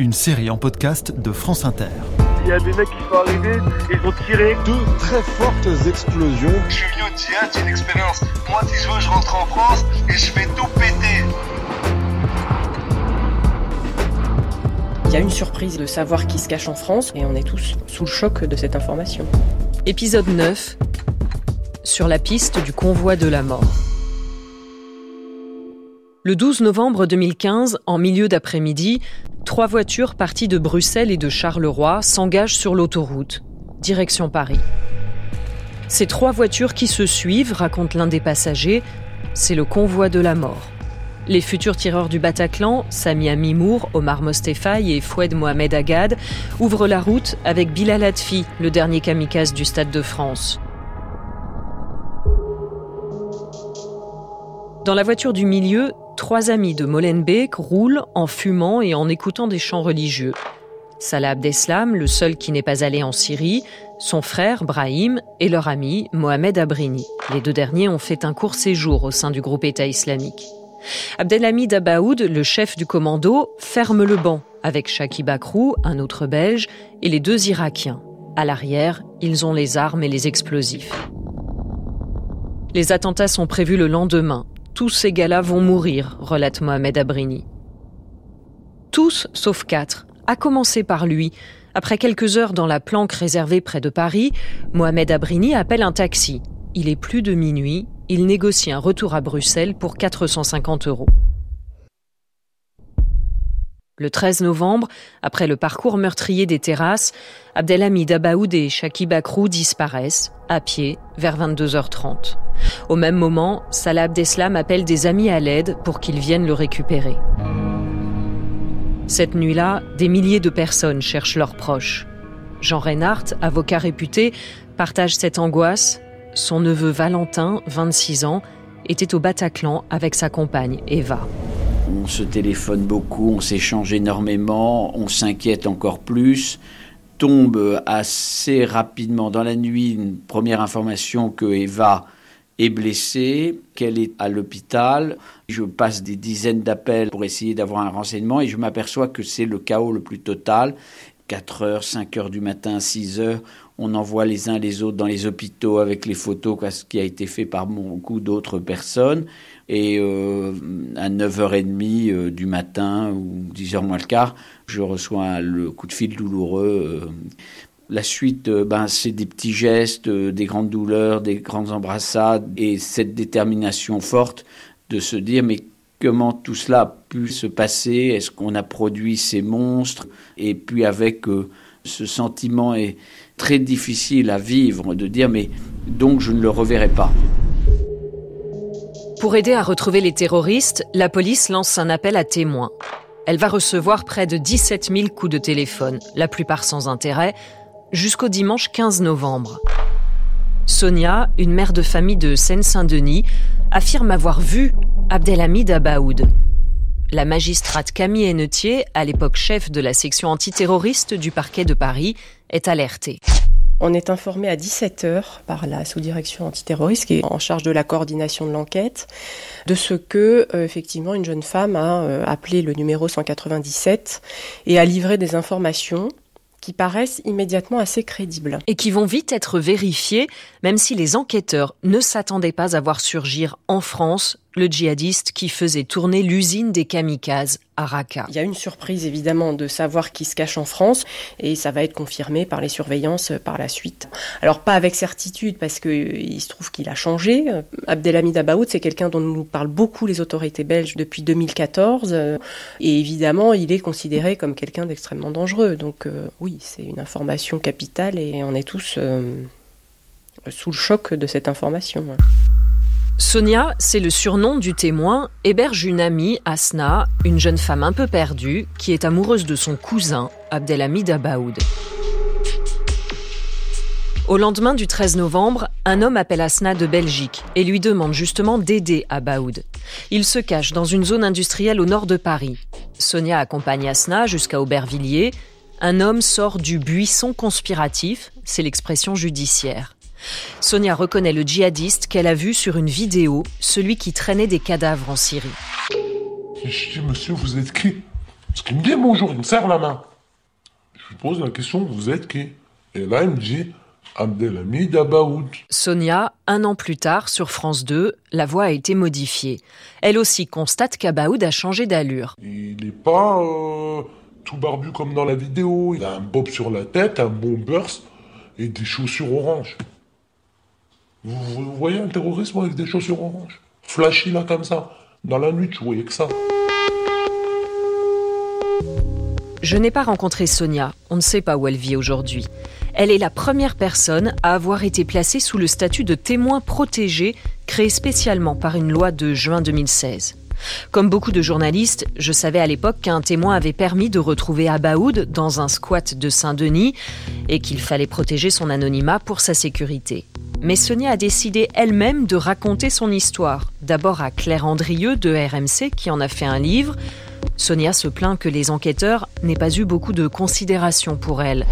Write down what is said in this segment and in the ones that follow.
Une série en podcast de France Inter. Il y a des mecs qui sont arrivés, ils ont tiré. Deux très fortes explosions. Je suis venu au une expérience. Moi, si je veux, je rentre en France et je fais tout péter. Il y a une surprise de savoir qui se cache en France et on est tous sous le choc de cette information. Épisode 9 Sur la piste du convoi de la mort. Le 12 novembre 2015, en milieu d'après-midi, trois voitures parties de Bruxelles et de Charleroi s'engagent sur l'autoroute, direction Paris. Ces trois voitures qui se suivent, raconte l'un des passagers, c'est le convoi de la mort. Les futurs tireurs du Bataclan, Samia Mimour, Omar Mostefaï et Foued Mohamed Agad, ouvrent la route avec Bilal Atfi, le dernier kamikaze du Stade de France. Dans la voiture du milieu, trois amis de Molenbeek roulent en fumant et en écoutant des chants religieux. Salah Abdeslam, le seul qui n'est pas allé en Syrie, son frère Brahim et leur ami Mohamed Abrini. Les deux derniers ont fait un court séjour au sein du groupe État islamique. Abdelhamid Abaoud, le chef du commando, ferme le banc avec Shaki Bakrou, un autre Belge, et les deux Irakiens. À l'arrière, ils ont les armes et les explosifs. Les attentats sont prévus le lendemain. Tous ces gars-là vont mourir, relate Mohamed Abrini. Tous sauf quatre, à commencer par lui. Après quelques heures dans la planque réservée près de Paris, Mohamed Abrini appelle un taxi. Il est plus de minuit, il négocie un retour à Bruxelles pour 450 euros. Le 13 novembre, après le parcours meurtrier des terrasses, Abdelhamid Abaoud et Shaki Bakrou disparaissent, à pied, vers 22h30. Au même moment, Salah Abdeslam appelle des amis à l'aide pour qu'ils viennent le récupérer. Cette nuit-là, des milliers de personnes cherchent leurs proches. Jean Reinhardt, avocat réputé, partage cette angoisse. Son neveu Valentin, 26 ans, était au Bataclan avec sa compagne Eva. On se téléphone beaucoup, on s'échange énormément, on s'inquiète encore plus. Tombe assez rapidement dans la nuit une première information que Eva est blessée, qu'elle est à l'hôpital. Je passe des dizaines d'appels pour essayer d'avoir un renseignement et je m'aperçois que c'est le chaos le plus total. 4 heures, 5 heures du matin, 6 heures, on envoie les uns les autres dans les hôpitaux avec les photos, ce qui a été fait par beaucoup d'autres personnes. Et euh, à 9h30 euh, du matin ou 10h moins le quart, je reçois le coup de fil douloureux. Euh. La suite, ben, c'est des petits gestes, des grandes douleurs, des grandes embrassades et cette détermination forte de se dire mais comment tout cela a pu se passer? Est-ce qu'on a produit ces monstres? Et puis avec ce sentiment est très difficile à vivre de dire mais donc je ne le reverrai pas. Pour aider à retrouver les terroristes, la police lance un appel à témoins. Elle va recevoir près de 17 000 coups de téléphone, la plupart sans intérêt, jusqu'au dimanche 15 novembre. Sonia, une mère de famille de Seine-Saint-Denis, affirme avoir vu Abdelhamid Abaoud. La magistrate Camille Hennetier, à l'époque chef de la section antiterroriste du parquet de Paris, est alertée. On est informé à 17h par la sous-direction antiterroriste qui est en charge de la coordination de l'enquête de ce que euh, effectivement une jeune femme a euh, appelé le numéro 197 et a livré des informations qui paraissent immédiatement assez crédibles. Et qui vont vite être vérifiées, même si les enquêteurs ne s'attendaient pas à voir surgir en France le djihadiste qui faisait tourner l'usine des kamikazes à Raqqa. Il y a une surprise évidemment de savoir qui se cache en France et ça va être confirmé par les surveillances par la suite. Alors pas avec certitude parce que il se trouve qu'il a changé. Abdelhamid Abaoud, c'est quelqu'un dont nous parlent beaucoup les autorités belges depuis 2014 et évidemment, il est considéré comme quelqu'un d'extrêmement dangereux. Donc euh, oui, c'est une information capitale et on est tous euh, sous le choc de cette information. Sonia, c'est le surnom du témoin, héberge une amie, Asna, une jeune femme un peu perdue, qui est amoureuse de son cousin, Abdelhamid Abaoud. Au lendemain du 13 novembre, un homme appelle Asna de Belgique et lui demande justement d'aider Abaoud. Il se cache dans une zone industrielle au nord de Paris. Sonia accompagne Asna jusqu'à Aubervilliers. Un homme sort du buisson conspiratif, c'est l'expression judiciaire. Sonia reconnaît le djihadiste qu'elle a vu sur une vidéo, celui qui traînait des cadavres en Syrie. Je dis, monsieur, vous êtes qui? Parce qu'il me dit bonjour, il me serre la main. Je lui pose la question, vous êtes qui? Et là, il me dit, Abdelhamid Abaoud. Sonia, un an plus tard, sur France 2, la voix a été modifiée. Elle aussi constate qu'Abaoud a changé d'allure. Il n'est pas euh, tout barbu comme dans la vidéo. Il a un bob sur la tête, un bon burst et des chaussures oranges. Vous, voyez un terroriste avec des chaussures oranges Flashy là comme ça. Dans la nuit, tu voyais que ça. Je n'ai pas rencontré Sonia. On ne sait pas où elle vit aujourd'hui. Elle est la première personne à avoir été placée sous le statut de témoin protégé créé spécialement par une loi de juin 2016. Comme beaucoup de journalistes, je savais à l'époque qu'un témoin avait permis de retrouver Abaoud dans un squat de Saint-Denis et qu'il fallait protéger son anonymat pour sa sécurité. Mais Sonia a décidé elle-même de raconter son histoire, d'abord à Claire Andrieux de RMC qui en a fait un livre. Sonia se plaint que les enquêteurs n'aient pas eu beaucoup de considération pour elle.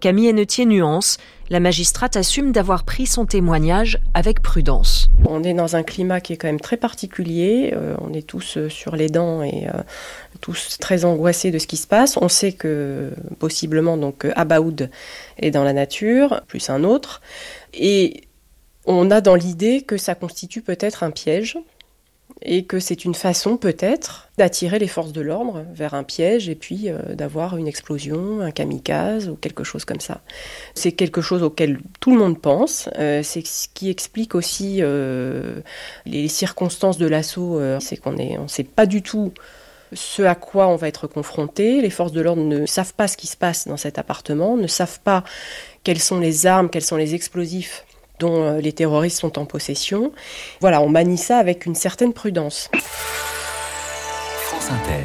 Camille Hennetier nuance, la magistrate assume d'avoir pris son témoignage avec prudence. On est dans un climat qui est quand même très particulier, euh, on est tous euh, sur les dents et euh, tous très angoissés de ce qui se passe. On sait que possiblement donc Abaoud est dans la nature, plus un autre, et on a dans l'idée que ça constitue peut-être un piège et que c'est une façon peut-être d'attirer les forces de l'ordre vers un piège et puis euh, d'avoir une explosion, un kamikaze ou quelque chose comme ça. C'est quelque chose auquel tout le monde pense. Euh, c'est ce qui explique aussi euh, les circonstances de l'assaut. c'est qu'on est, on sait pas du tout ce à quoi on va être confronté. Les forces de l'ordre ne savent pas ce qui se passe dans cet appartement, ne savent pas quelles sont les armes, quels sont les explosifs dont euh, les terroristes sont en possession. Voilà, on manie ça avec une certaine prudence.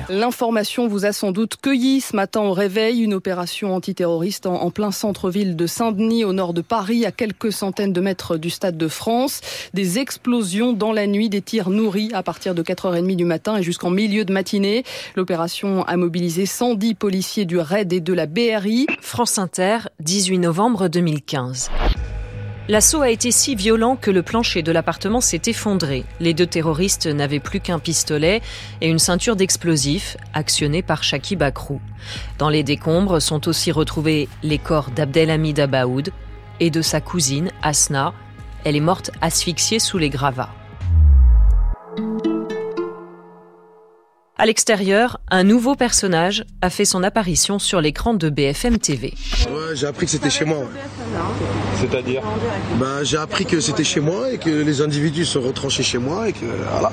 L'information vous a sans doute cueilli ce matin au réveil, une opération antiterroriste en, plein centre-ville de Saint-Denis, au nord de Paris, à quelques centaines de mètres du Stade de France. Des explosions dans la nuit, des tirs nourris à partir de 4h30 du matin et jusqu'en milieu de matinée. L'opération a mobilisé 110 policiers du RAID et de la BRI. France Inter, 18 novembre 2015. L'assaut a été si violent que le plancher de l'appartement s'est effondré. Les deux terroristes n'avaient plus qu'un pistolet et une ceinture d'explosifs actionnée par Shaki Bakrou. Dans les décombres sont aussi retrouvés les corps d'Abdelhamid Abaoud et de sa cousine Asna. Elle est morte asphyxiée sous les gravats. À l'extérieur, un nouveau personnage a fait son apparition sur l'écran de BFM TV. Ouais, j'ai appris que c'était chez moi. C'est-à-dire bah, J'ai appris que c'était chez moi et que les individus sont retranchés chez moi et que voilà.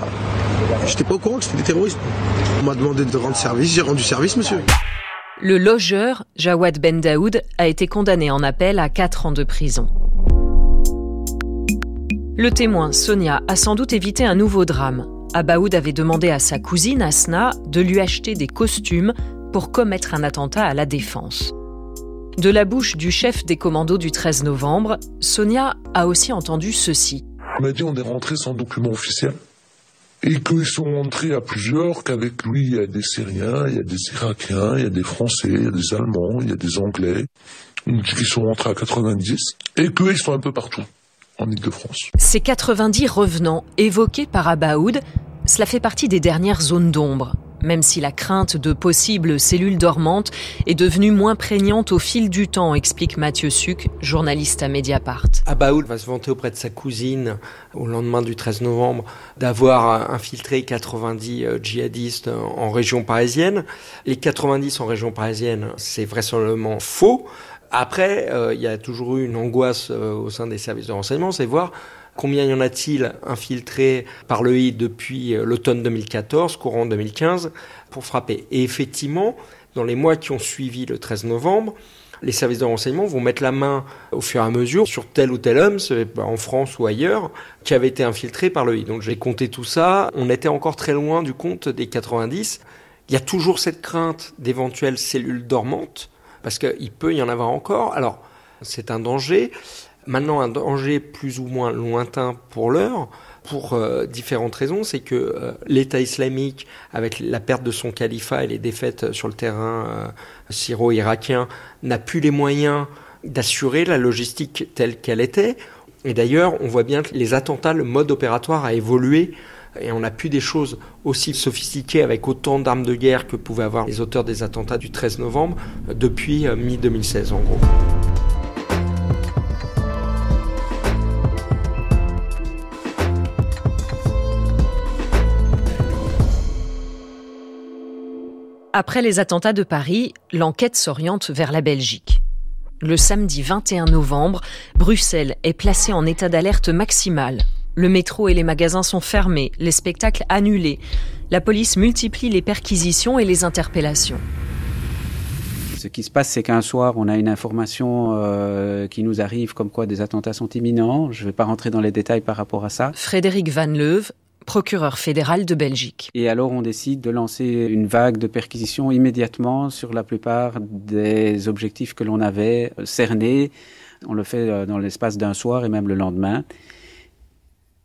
J'étais pas au courant que c'était des terroristes. On m'a demandé de rendre service, j'ai rendu service, monsieur. Le logeur, Jawad Ben Daoud, a été condamné en appel à 4 ans de prison. Le témoin, Sonia, a sans doute évité un nouveau drame. Abaoud avait demandé à sa cousine Asna de lui acheter des costumes pour commettre un attentat à la défense. De la bouche du chef des commandos du 13 novembre, Sonia a aussi entendu ceci. Il m'a dit on est rentré sans document officiel et qu'ils sont rentrés à plusieurs, qu'avec lui il y a des Syriens, il y a des Irakiens, il y a des Français, il y a des Allemands, il y a des Anglais. Me dit qu'ils sont rentrés à 90 et qu'ils sont un peu partout en Ile-de-France. Ces 90 revenants évoqués par Abaoud, cela fait partie des dernières zones d'ombre. Même si la crainte de possibles cellules dormantes est devenue moins prégnante au fil du temps, explique Mathieu Suc, journaliste à Mediapart. Abaoud va se vanter auprès de sa cousine au lendemain du 13 novembre d'avoir infiltré 90 euh, djihadistes en région parisienne. Les 90 en région parisienne, c'est vraisemblablement faux. Après, euh, il y a toujours eu une angoisse euh, au sein des services de renseignement, c'est voir combien y en a-t-il infiltrés par le HID depuis euh, l'automne 2014, courant 2015, pour frapper? Et effectivement, dans les mois qui ont suivi le 13 novembre, les services de renseignement vont mettre la main au fur et à mesure sur tel ou tel homme, en France ou ailleurs, qui avait été infiltré par le I. Donc j'ai compté tout ça. On était encore très loin du compte des 90. Il y a toujours cette crainte d'éventuelles cellules dormantes, parce qu'il peut y en avoir encore. Alors, c'est un danger. Maintenant, un danger plus ou moins lointain pour l'heure, pour euh, différentes raisons. C'est que euh, l'État islamique, avec la perte de son califat et les défaites sur le terrain euh, syro-irakien, n'a plus les moyens d'assurer la logistique telle qu'elle était. Et d'ailleurs, on voit bien que les attentats, le mode opératoire a évolué et on n'a plus des choses aussi sophistiquées avec autant d'armes de guerre que pouvaient avoir les auteurs des attentats du 13 novembre depuis mi-2016 en gros. Après les attentats de Paris, l'enquête s'oriente vers la Belgique. Le samedi 21 novembre, Bruxelles est placée en état d'alerte maximale. Le métro et les magasins sont fermés, les spectacles annulés. La police multiplie les perquisitions et les interpellations. Ce qui se passe, c'est qu'un soir, on a une information euh, qui nous arrive comme quoi des attentats sont imminents. Je ne vais pas rentrer dans les détails par rapport à ça. Frédéric Van Leuve, procureur fédéral de Belgique. Et alors on décide de lancer une vague de perquisitions immédiatement sur la plupart des objectifs que l'on avait cernés. On le fait euh, dans l'espace d'un soir et même le lendemain.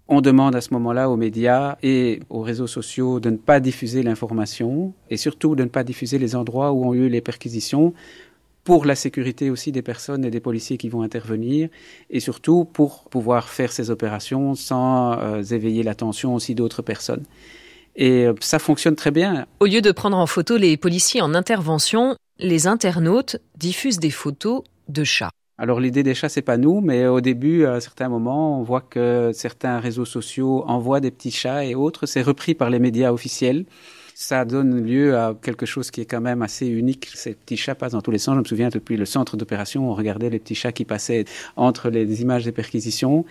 On demande à ce moment-là aux médias et aux réseaux sociaux de ne pas diffuser l'information et surtout de ne pas diffuser les endroits où ont eu les perquisitions pour la sécurité aussi des personnes et des policiers qui vont intervenir, et surtout pour pouvoir faire ces opérations sans euh, éveiller l'attention aussi d'autres personnes. Et euh, ça fonctionne très bien. Au lieu de prendre en photo les policiers en intervention, les internautes diffusent des photos de chats. Alors l'idée des chats, c'est pas nous, mais au début, à un certain moment, on voit que certains réseaux sociaux envoient des petits chats et autres. C'est repris par les médias officiels ça donne lieu à quelque chose qui est quand même assez unique. Ces petits chats passent dans tous les sens. Je me souviens depuis le centre d'opération, on regardait les petits chats qui passaient entre les images des perquisitions.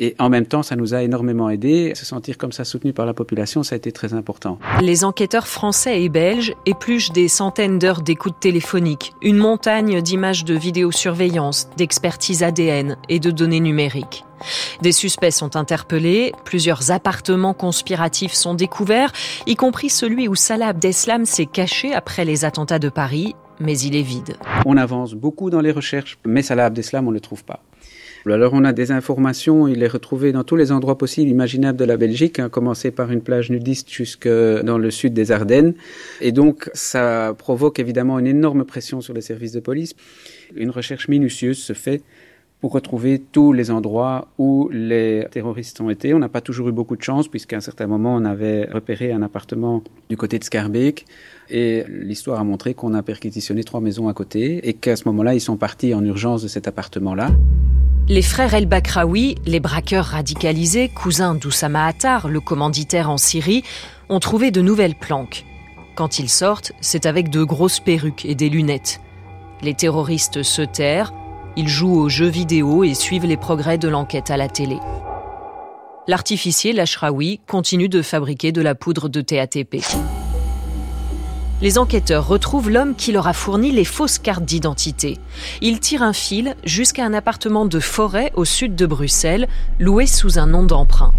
Et en même temps, ça nous a énormément aidé. Se sentir comme ça soutenu par la population, ça a été très important. Les enquêteurs français et belges épluchent des centaines d'heures d'écoute téléphonique, une montagne d'images de vidéosurveillance, d'expertise ADN et de données numériques. Des suspects sont interpellés, plusieurs appartements conspiratifs sont découverts, y compris celui où Salah Abdeslam s'est caché après les attentats de Paris, mais il est vide. On avance beaucoup dans les recherches, mais Salah Abdeslam, on ne le trouve pas. Alors on a des informations, il est retrouvé dans tous les endroits possibles, imaginables de la Belgique, hein, commencer par une plage nudiste jusque dans le sud des Ardennes. Et donc ça provoque évidemment une énorme pression sur les services de police. Une recherche minutieuse se fait pour retrouver tous les endroits où les terroristes ont été. On n'a pas toujours eu beaucoup de chance, puisqu'à un certain moment, on avait repéré un appartement du côté de Scarbeck. Et l'histoire a montré qu'on a perquisitionné trois maisons à côté et qu'à ce moment-là, ils sont partis en urgence de cet appartement-là. Les frères El Bakraoui, les braqueurs radicalisés, cousins d'Oussama Attar, le commanditaire en Syrie, ont trouvé de nouvelles planques. Quand ils sortent, c'est avec de grosses perruques et des lunettes. Les terroristes se terrent, ils jouent aux jeux vidéo et suivent les progrès de l'enquête à la télé. L'artificier Lashraoui continue de fabriquer de la poudre de TATP. Les enquêteurs retrouvent l'homme qui leur a fourni les fausses cartes d'identité. Ils tirent un fil jusqu'à un appartement de forêt au sud de Bruxelles, loué sous un nom d'emprunt.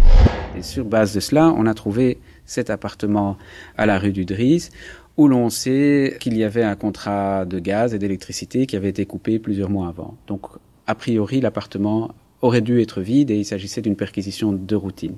Et sur base de cela, on a trouvé cet appartement à la rue du Dries où l'on sait qu'il y avait un contrat de gaz et d'électricité qui avait été coupé plusieurs mois avant. Donc, a priori, l'appartement aurait dû être vide et il s'agissait d'une perquisition de routine.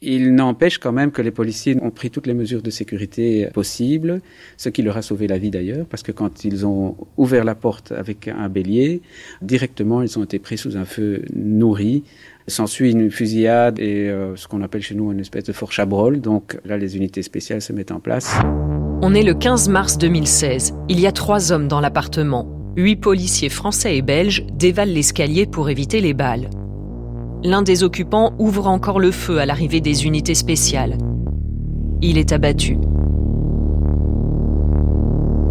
Il n'empêche quand même que les policiers ont pris toutes les mesures de sécurité possibles, ce qui leur a sauvé la vie d'ailleurs, parce que quand ils ont ouvert la porte avec un bélier, directement ils ont été pris sous un feu nourri. S'ensuit une fusillade et euh, ce qu'on appelle chez nous une espèce de fort chabrol. Donc là, les unités spéciales se mettent en place. On est le 15 mars 2016. Il y a trois hommes dans l'appartement. Huit policiers français et belges dévalent l'escalier pour éviter les balles. L'un des occupants ouvre encore le feu à l'arrivée des unités spéciales. Il est abattu.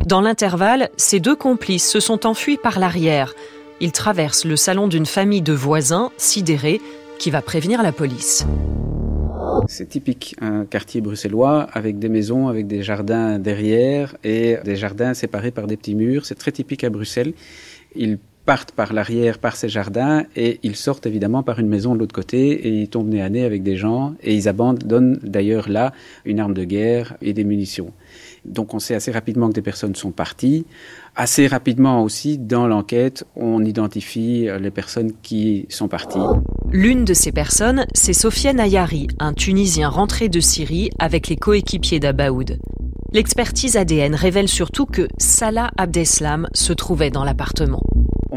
Dans l'intervalle, ces deux complices se sont enfuis par l'arrière. Ils traversent le salon d'une famille de voisins, sidérés, qui va prévenir la police. C'est typique, un quartier bruxellois avec des maisons, avec des jardins derrière et des jardins séparés par des petits murs. C'est très typique à Bruxelles. Partent par l'arrière, par ces jardins, et ils sortent évidemment par une maison de l'autre côté, et ils tombent nez à nez avec des gens, et ils abandonnent d'ailleurs là une arme de guerre et des munitions. Donc on sait assez rapidement que des personnes sont parties. Assez rapidement aussi, dans l'enquête, on identifie les personnes qui sont parties. L'une de ces personnes, c'est Sofiane Ayari, un Tunisien rentré de Syrie avec les coéquipiers d'Abaoud. L'expertise ADN révèle surtout que Salah Abdeslam se trouvait dans l'appartement.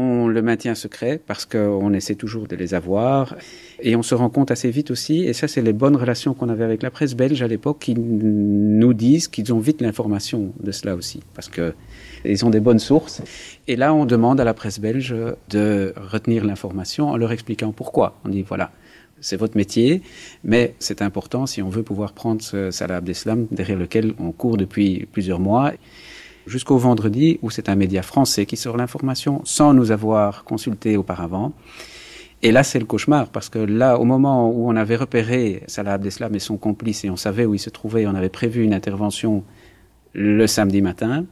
On le maintient secret parce qu'on essaie toujours de les avoir. Et on se rend compte assez vite aussi, et ça c'est les bonnes relations qu'on avait avec la presse belge à l'époque, qui nous disent qu'ils ont vite l'information de cela aussi, parce qu'ils ont des bonnes sources. Et là, on demande à la presse belge de retenir l'information en leur expliquant pourquoi. On dit voilà, c'est votre métier, mais c'est important si on veut pouvoir prendre ce Salah Abdeslam derrière lequel on court depuis plusieurs mois jusqu'au vendredi où c'est un média français qui sort l'information sans nous avoir consulté auparavant. Et là, c'est le cauchemar, parce que là, au moment où on avait repéré Salah Abdeslam et son complice, et on savait où il se trouvait, on avait prévu une intervention le samedi matin,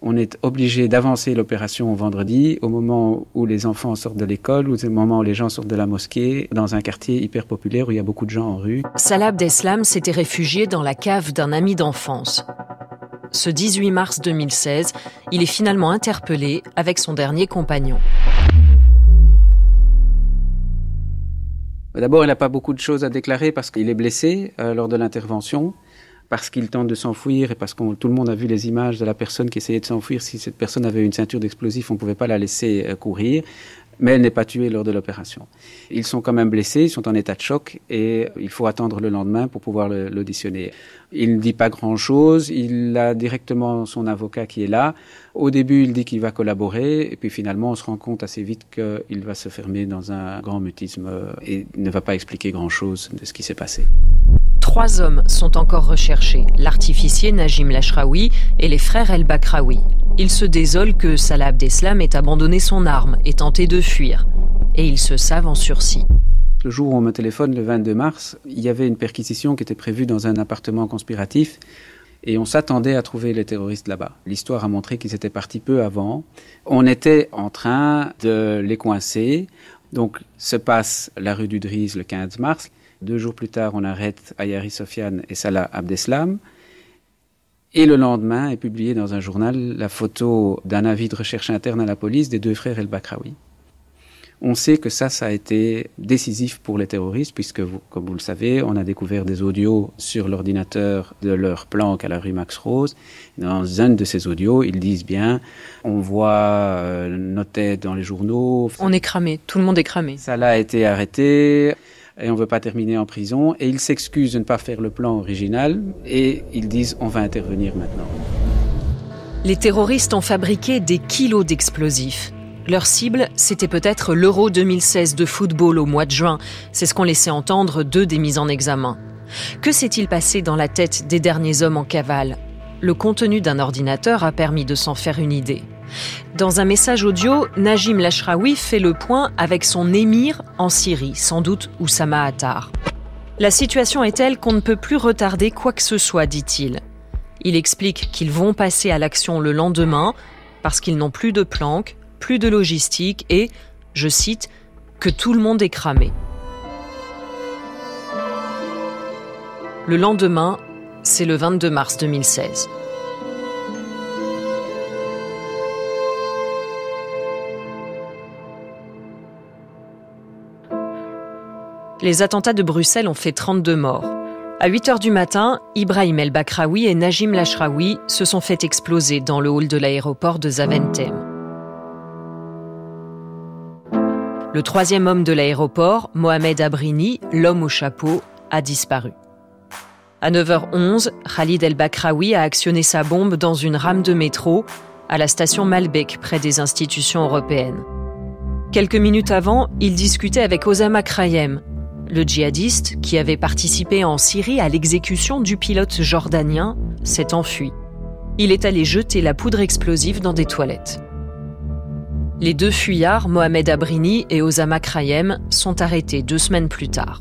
on est obligé d'avancer l'opération au vendredi, au moment où les enfants sortent de l'école, ou au moment où les gens sortent de la mosquée, dans un quartier hyper populaire où il y a beaucoup de gens en rue. Salah Abdeslam s'était réfugié dans la cave d'un ami d'enfance. Ce 18 mars 2016, il est finalement interpellé avec son dernier compagnon. D'abord, il n'a pas beaucoup de choses à déclarer parce qu'il est blessé euh, lors de l'intervention, parce qu'il tente de s'enfuir et parce que tout le monde a vu les images de la personne qui essayait de s'enfuir. Si cette personne avait une ceinture d'explosifs, on ne pouvait pas la laisser euh, courir mais elle n'est pas tuée lors de l'opération. Ils sont quand même blessés, ils sont en état de choc et il faut attendre le lendemain pour pouvoir l'auditionner. Il ne dit pas grand-chose, il a directement son avocat qui est là. Au début, il dit qu'il va collaborer et puis finalement, on se rend compte assez vite qu'il va se fermer dans un grand mutisme et ne va pas expliquer grand-chose de ce qui s'est passé. Trois hommes sont encore recherchés, l'artificier Najim Lashraoui et les frères El Bakraoui. Ils se désolent que Salah Abdeslam ait abandonné son arme et tenté de fuir, et ils se savent en sursis. Le jour où on me téléphone, le 22 mars, il y avait une perquisition qui était prévue dans un appartement conspiratif et on s'attendait à trouver les terroristes là-bas. L'histoire a montré qu'ils étaient partis peu avant. On était en train de les coincer. Donc se passe la rue du Driz le 15 mars. Deux jours plus tard, on arrête Ayari Sofiane et Salah Abdeslam. Et le lendemain est publié dans un journal la photo d'un avis de recherche interne à la police des deux frères El Bakraoui. On sait que ça, ça a été décisif pour les terroristes, puisque, comme vous le savez, on a découvert des audios sur l'ordinateur de leur planque à la rue Max Rose. Dans un de ces audios, ils disent bien, on voit euh, nos têtes dans les journaux. On est cramé, tout le monde est cramé. Ça a été arrêté et on ne veut pas terminer en prison. Et ils s'excusent de ne pas faire le plan original et ils disent on va intervenir maintenant. Les terroristes ont fabriqué des kilos d'explosifs. Leur cible, c'était peut-être l'Euro 2016 de football au mois de juin. C'est ce qu'ont laissé entendre deux des mises en examen. Que s'est-il passé dans la tête des derniers hommes en cavale? Le contenu d'un ordinateur a permis de s'en faire une idée. Dans un message audio, Najim Lashraoui fait le point avec son émir en Syrie, sans doute Oussama Attar. La situation est telle qu'on ne peut plus retarder quoi que ce soit, dit-il. Il explique qu'ils vont passer à l'action le lendemain parce qu'ils n'ont plus de planques, plus de logistique et, je cite, que tout le monde est cramé. Le lendemain, c'est le 22 mars 2016. Les attentats de Bruxelles ont fait 32 morts. À 8 heures du matin, Ibrahim El Bakraoui et Najim Lashraoui se sont fait exploser dans le hall de l'aéroport de Zaventem. Le troisième homme de l'aéroport, Mohamed Abrini, l'homme au chapeau, a disparu. À 9h11, Khalid El Bakraoui a actionné sa bombe dans une rame de métro à la station Malbec près des institutions européennes. Quelques minutes avant, il discutait avec Osama Krayem, le djihadiste qui avait participé en Syrie à l'exécution du pilote jordanien, s'est enfui. Il est allé jeter la poudre explosive dans des toilettes. Les deux fuyards, Mohamed Abrini et Osama Krayem, sont arrêtés deux semaines plus tard.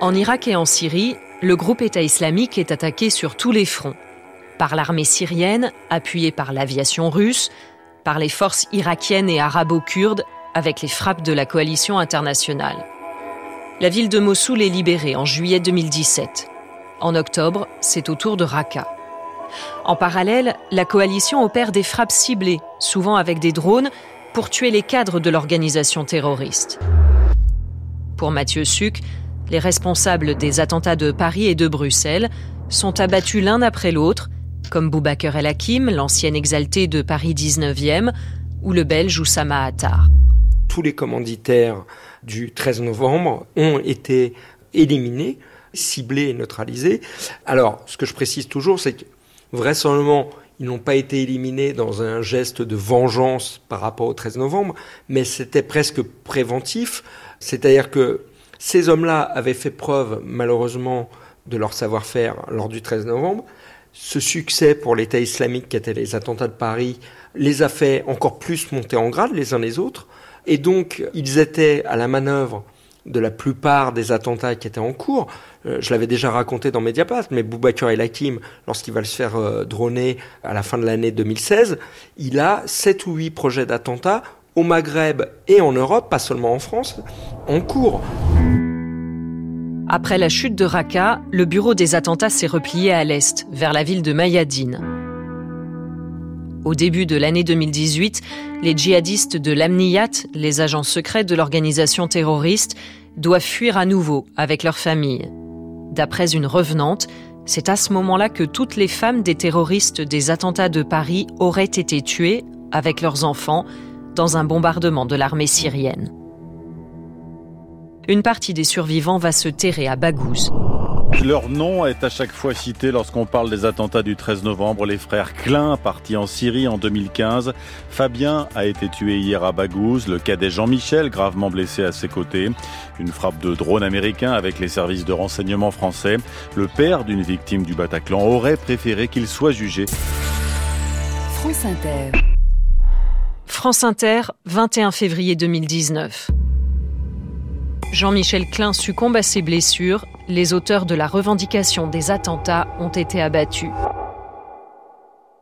En Irak et en Syrie, le groupe État islamique est attaqué sur tous les fronts. Par l'armée syrienne, appuyée par l'aviation russe, par les forces irakiennes et arabo-kurdes, avec les frappes de la coalition internationale. La ville de Mossoul est libérée en juillet 2017. En octobre, c'est au tour de Raqqa. En parallèle, la coalition opère des frappes ciblées, souvent avec des drones, pour tuer les cadres de l'organisation terroriste. Pour Mathieu Suc, les responsables des attentats de Paris et de Bruxelles sont abattus l'un après l'autre, comme Boubaker El Hakim, l'ancien exalté de Paris 19e, ou le belge Oussama Attar. Tous les commanditaires du 13 novembre ont été éliminés, ciblés et neutralisés. Alors, ce que je précise toujours, c'est que vraisemblablement, ils n'ont pas été éliminés dans un geste de vengeance par rapport au 13 novembre, mais c'était presque préventif. C'est-à-dire que ces hommes-là avaient fait preuve, malheureusement, de leur savoir-faire lors du 13 novembre. Ce succès pour l'État islamique, qui était les attentats de Paris, les a fait encore plus monter en grade les uns les autres. Et donc, ils étaient à la manœuvre de la plupart des attentats qui étaient en cours. Euh, je l'avais déjà raconté dans Mediapart, mais Boubacar El Hakim, lorsqu'il va se faire euh, droner à la fin de l'année 2016, il a sept ou huit projets d'attentats au Maghreb et en Europe, pas seulement en France, en cours. Après la chute de Raqqa, le bureau des attentats s'est replié à l'est, vers la ville de Mayadine. Au début de l'année 2018, les djihadistes de l'Amniyat, les agents secrets de l'organisation terroriste, doivent fuir à nouveau avec leur famille. D'après une revenante, c'est à ce moment-là que toutes les femmes des terroristes des attentats de Paris auraient été tuées, avec leurs enfants, dans un bombardement de l'armée syrienne. Une partie des survivants va se terrer à Baghouz. Leur nom est à chaque fois cité lorsqu'on parle des attentats du 13 novembre. Les frères Klein, partis en Syrie en 2015. Fabien a été tué hier à Baghouz. Le cadet Jean-Michel, gravement blessé à ses côtés. Une frappe de drone américain avec les services de renseignement français. Le père d'une victime du Bataclan aurait préféré qu'il soit jugé. France Inter. France Inter, 21 février 2019. Jean-Michel Klein succombe à ses blessures. Les auteurs de la revendication des attentats ont été abattus.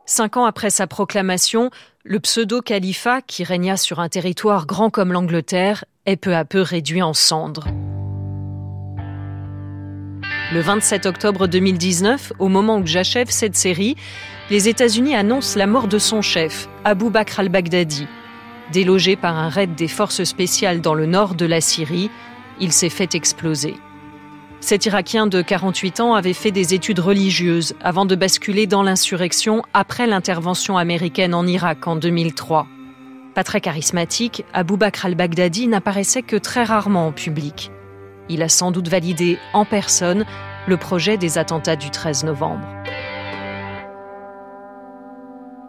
Cinq ans après sa proclamation, le pseudo-califat, qui régna sur un territoire grand comme l'Angleterre, est peu à peu réduit en cendres. Le 27 octobre 2019, au moment où j'achève cette série, les États-Unis annoncent la mort de son chef, Abu Bakr al-Baghdadi. Délogé par un raid des forces spéciales dans le nord de la Syrie, il s'est fait exploser. Cet Irakien de 48 ans avait fait des études religieuses avant de basculer dans l'insurrection après l'intervention américaine en Irak en 2003. Pas très charismatique, Abu Bakr al-Baghdadi n'apparaissait que très rarement en public. Il a sans doute validé en personne le projet des attentats du 13 novembre.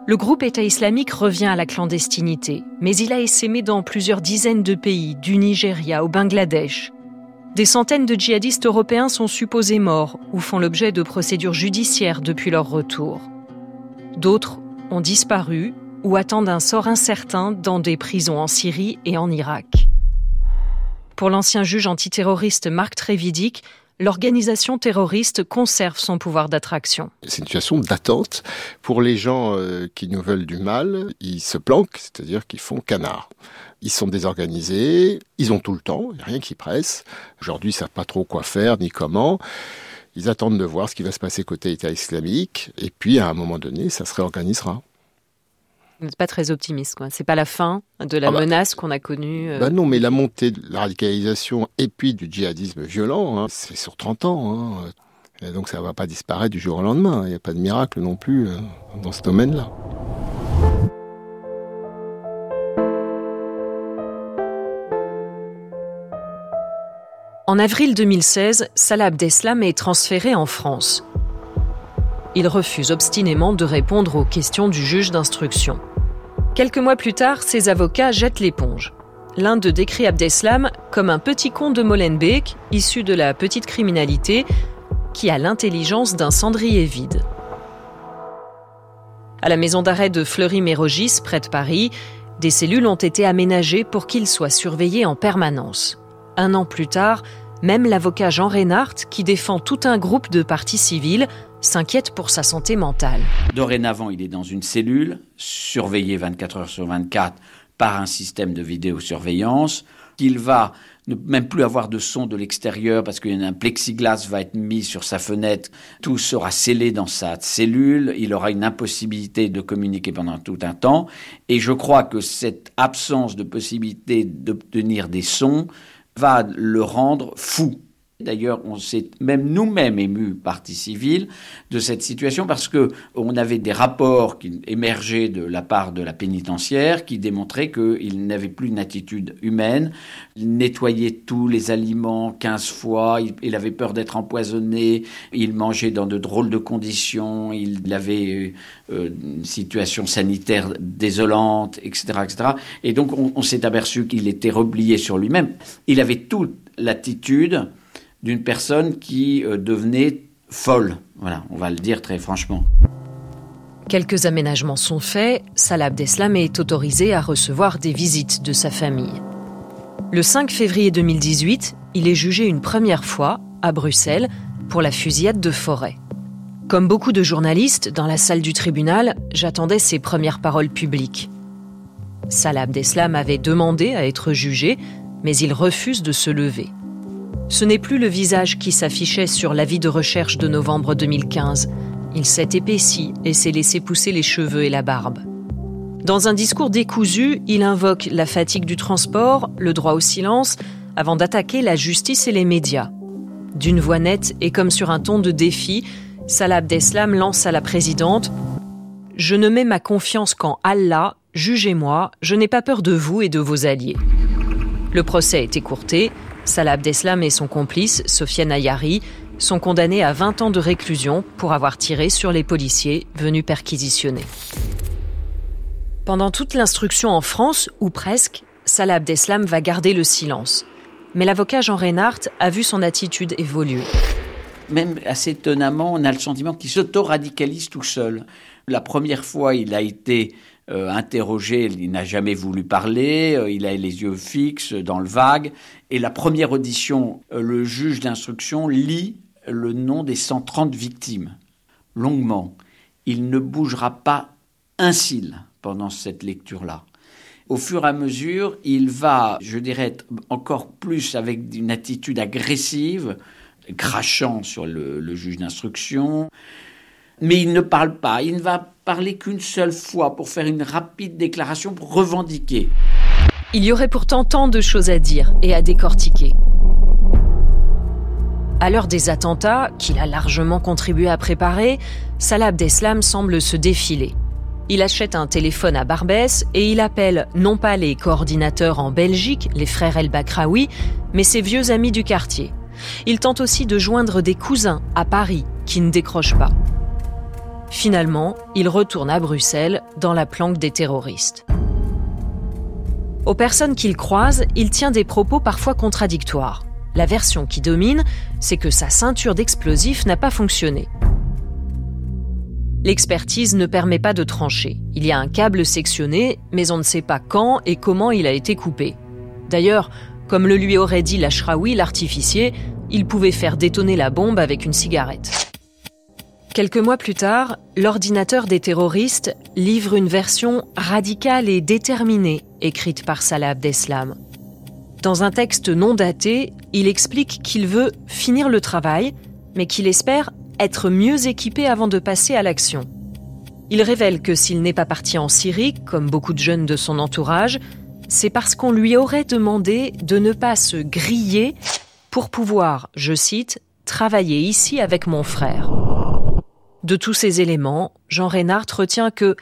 Le groupe État islamique revient à la clandestinité, mais il a essaimé dans plusieurs dizaines de pays, du Nigeria au Bangladesh. Des centaines de djihadistes européens sont supposés morts ou font l'objet de procédures judiciaires depuis leur retour. D'autres ont disparu ou attendent un sort incertain dans des prisons en Syrie et en Irak. Pour l'ancien juge antiterroriste Marc Trévidic, l'organisation terroriste conserve son pouvoir d'attraction. C'est une situation d'attente. Pour les gens euh, qui nous veulent du mal, ils se planquent, c'est-à-dire qu'ils font canard. Ils sont désorganisés, ils ont tout le temps, rien qui presse. Aujourd'hui, ils ne savent pas trop quoi faire ni comment. Ils attendent de voir ce qui va se passer côté État islamique, et puis à un moment donné, ça se réorganisera. Vous n'êtes pas très optimiste, quoi. C'est pas la fin de la ah bah, menace qu'on a connue. Euh. Bah non, mais la montée de la radicalisation et puis du djihadisme violent, hein, c'est sur 30 ans. Hein. donc ça ne va pas disparaître du jour au lendemain. Il n'y a pas de miracle non plus euh, dans ce domaine-là. En avril 2016, Salah Abdeslam est transféré en France. Il refuse obstinément de répondre aux questions du juge d'instruction. Quelques mois plus tard, ses avocats jettent l'éponge. L'un de décrit Abdeslam comme un petit con de Molenbeek, issu de la petite criminalité, qui a l'intelligence d'un cendrier vide. À la maison d'arrêt de Fleury-Mérogis, près de Paris, des cellules ont été aménagées pour qu'il soit surveillé en permanence. Un an plus tard, Même l'avocat Jean Reinhardt, qui défend tout un groupe de partis civils, s'inquiète pour sa santé mentale. Dorénavant, il est dans une cellule, surveillé 24 heures sur 24 par un système de vidéosurveillance, qu'il va ne même plus avoir de son de l'extérieur parce qu'un plexiglas va être mis sur sa fenêtre, tout sera scellé dans sa cellule, il aura une impossibilité de communiquer pendant tout un temps, et je crois que cette absence de possibilité d'obtenir des sons va le rendre fou. D'ailleurs, on s'est même nous-mêmes émus, partie civile, de cette situation parce que on avait des rapports qui émergeaient de la part de la pénitentiaire qui démontraient qu'il n'avait plus une attitude humaine. Il nettoyait tous les aliments 15 fois, il, avait peur d'être empoisonné, il mangeait dans de drôles de conditions, il avait euh, une situation sanitaire désolante, etc., etc. Et donc, on, on s'est aperçu qu'il était replié sur lui-même. Il avait toute l'attitude d'une personne qui euh, devenait folle. Voilà, on va le dire très franchement. Quelques aménagements sont faits, Salah Abdeslam est autorisé à recevoir des visites de sa famille. Le 5 février 2018, il est jugé une première fois, à Bruxelles, pour la fusillade de Forêt. Comme beaucoup de journalistes, dans la salle du tribunal, j'attendais ses premières paroles publiques. Salah Abdeslam avait demandé à être jugé, mais il refuse de se lever. Ce n'est plus le visage qui s'affichait sur l'avis de recherche de novembre 2015. Il s'est épaissi et s'est laissé pousser les cheveux et la barbe. Dans un discours décousu, il invoque la fatigue du transport, le droit au silence, avant d'attaquer la justice et les médias. D'une voix nette et comme sur un ton de défi, Salah Abdeslam lance à la présidente Je ne mets ma confiance qu'en Allah, jugez-moi, je n'ai pas peur de vous et de vos alliés. Le procès est écourté, Salah Abdeslam et son complice, Sofiane Ayari, sont condamnés à 20 ans de réclusion pour avoir tiré sur les policiers venus perquisitionner. Pendant toute l'instruction en France, ou presque, Salah Abdeslam va garder le silence. Mais l'avocat Jean Reinhardt a vu son attitude évoluer. Même assez étonnamment, on a le sentiment qu'il s'auto-radicalise tout seul. La première fois, il a été euh, interrogé, il n'a jamais voulu parler, euh, il a les yeux fixes dans le vague. Et la première audition, euh, le juge d'instruction lit le nom des 130 victimes, longuement. Il ne bougera pas un cil pendant cette lecture-là. Au fur et à mesure, il va, je dirais, encore plus avec une attitude agressive, crachant sur le juge d'instruction. Mais il ne parle pas, il ne va parler qu'une seule fois pour faire une rapide déclaration, pour revendiquer. Il y aurait pourtant tant de choses à dire et à décortiquer. À l'heure des attentats, qu'il a largement contribué à préparer, Salah Abdeslam semble se défiler. Il achète un téléphone à Barbès et il appelle non pas les coordinateurs en Belgique, les frères El Bakraoui, mais ses vieux amis du quartier. Il tente aussi de joindre des cousins à Paris qui ne décrochent pas. Finalement, il retourne à Bruxelles dans la planque des terroristes. Aux personnes qu'il croise, il tient des propos parfois contradictoires. La version qui domine, c'est que sa ceinture d'explosifs n'a pas fonctionné. L'expertise ne permet pas de trancher. Il y a un câble sectionné, mais on ne sait pas quand et comment il a été coupé. D'ailleurs, comme le lui aurait dit l'Ashraoui, l'artificier, il pouvait faire détonner la bombe avec une cigarette. Quelques mois plus tard, l'ordinateur des terroristes livre une version radicale et déterminée écrite par Salah Abdeslam. Dans un texte non daté, il explique qu'il veut finir le travail, mais qu'il espère être mieux équipé avant de passer à l'action. Il révèle que s'il n'est pas parti en Syrie, comme beaucoup de jeunes de son entourage, c'est parce qu'on lui aurait demandé de ne pas se griller pour pouvoir, je cite, travailler ici avec mon frère. De tous ces éléments, Jean Reinhardt retient que,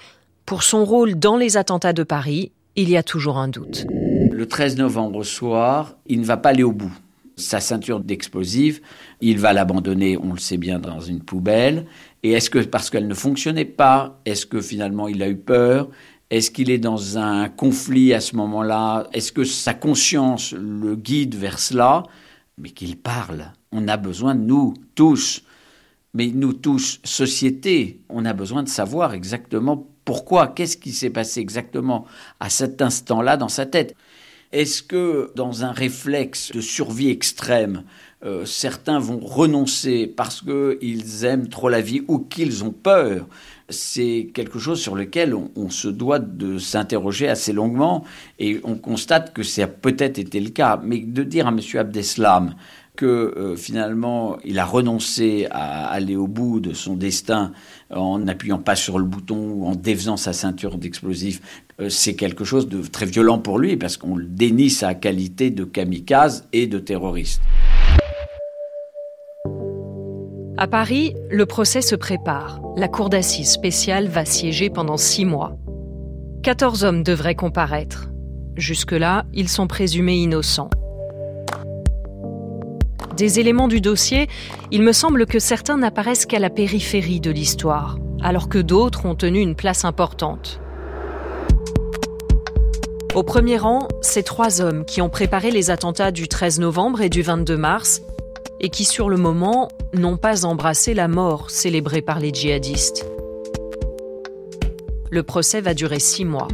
pour son rôle dans les attentats de Paris, il y a toujours un doute. Le 13 novembre soir, il ne va pas aller au bout. Sa ceinture d'explosifs, il va l'abandonner, on le sait bien, dans une poubelle. Et est-ce que parce qu'elle ne fonctionnait pas, est-ce que finalement il a eu peur? Est-ce qu'il est dans un conflit à ce moment-là? Est-ce que sa conscience le guide vers cela? Mais qu'il parle. On a besoin de nous, tous, mais nous tous, société, on a besoin de savoir exactement pourquoi, qu'est-ce qui s'est passé exactement à cet instant-là dans sa tête. Est-ce que dans un réflexe de survie extrême, euh, certains vont renoncer parce qu'ils aiment trop la vie ou qu'ils ont peur, c'est quelque chose sur lequel on, se doit de s'interroger assez longuement et on constate que ça a peut-être été le cas. Mais de dire à M. Abdeslam que euh, finalement il a renoncé à aller au bout de son destin en n'appuyant pas sur le bouton ou en défaisant sa ceinture d'explosifs, euh, c'est quelque chose de très violent pour lui parce qu'on dénie sa qualité de kamikaze et de terroriste. À Paris, le procès se prépare. La cour d'assises spéciale va siéger pendant six mois. 14 hommes devraient comparaître. Jusque-là, ils sont présumés innocents. Des éléments du dossier, il me semble que certains n'apparaissent qu'à la périphérie de l'histoire, alors que d'autres ont tenu une place importante. Au premier rang, ces trois hommes qui ont préparé les attentats du 13 novembre et du 22 mars et qui sur le moment n'ont pas embrassé la mort célébrée par les djihadistes. Le procès va durer six mois.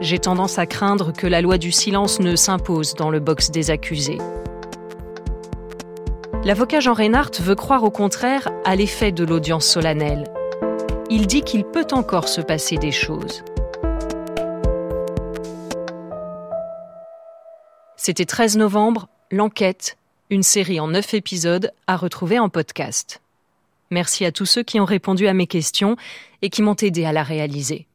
J'ai tendance à craindre que la loi du silence ne s'impose dans le box des accusés. L'avocat Jean Reinhardt veut croire au contraire à l'effet de l'audience solennelle. Il dit qu'il peut encore se passer des choses. C'était 13 novembre, L'enquête, une série en neuf épisodes à retrouver en podcast. Merci à tous ceux qui ont répondu à mes questions et qui m'ont aidé à la réaliser.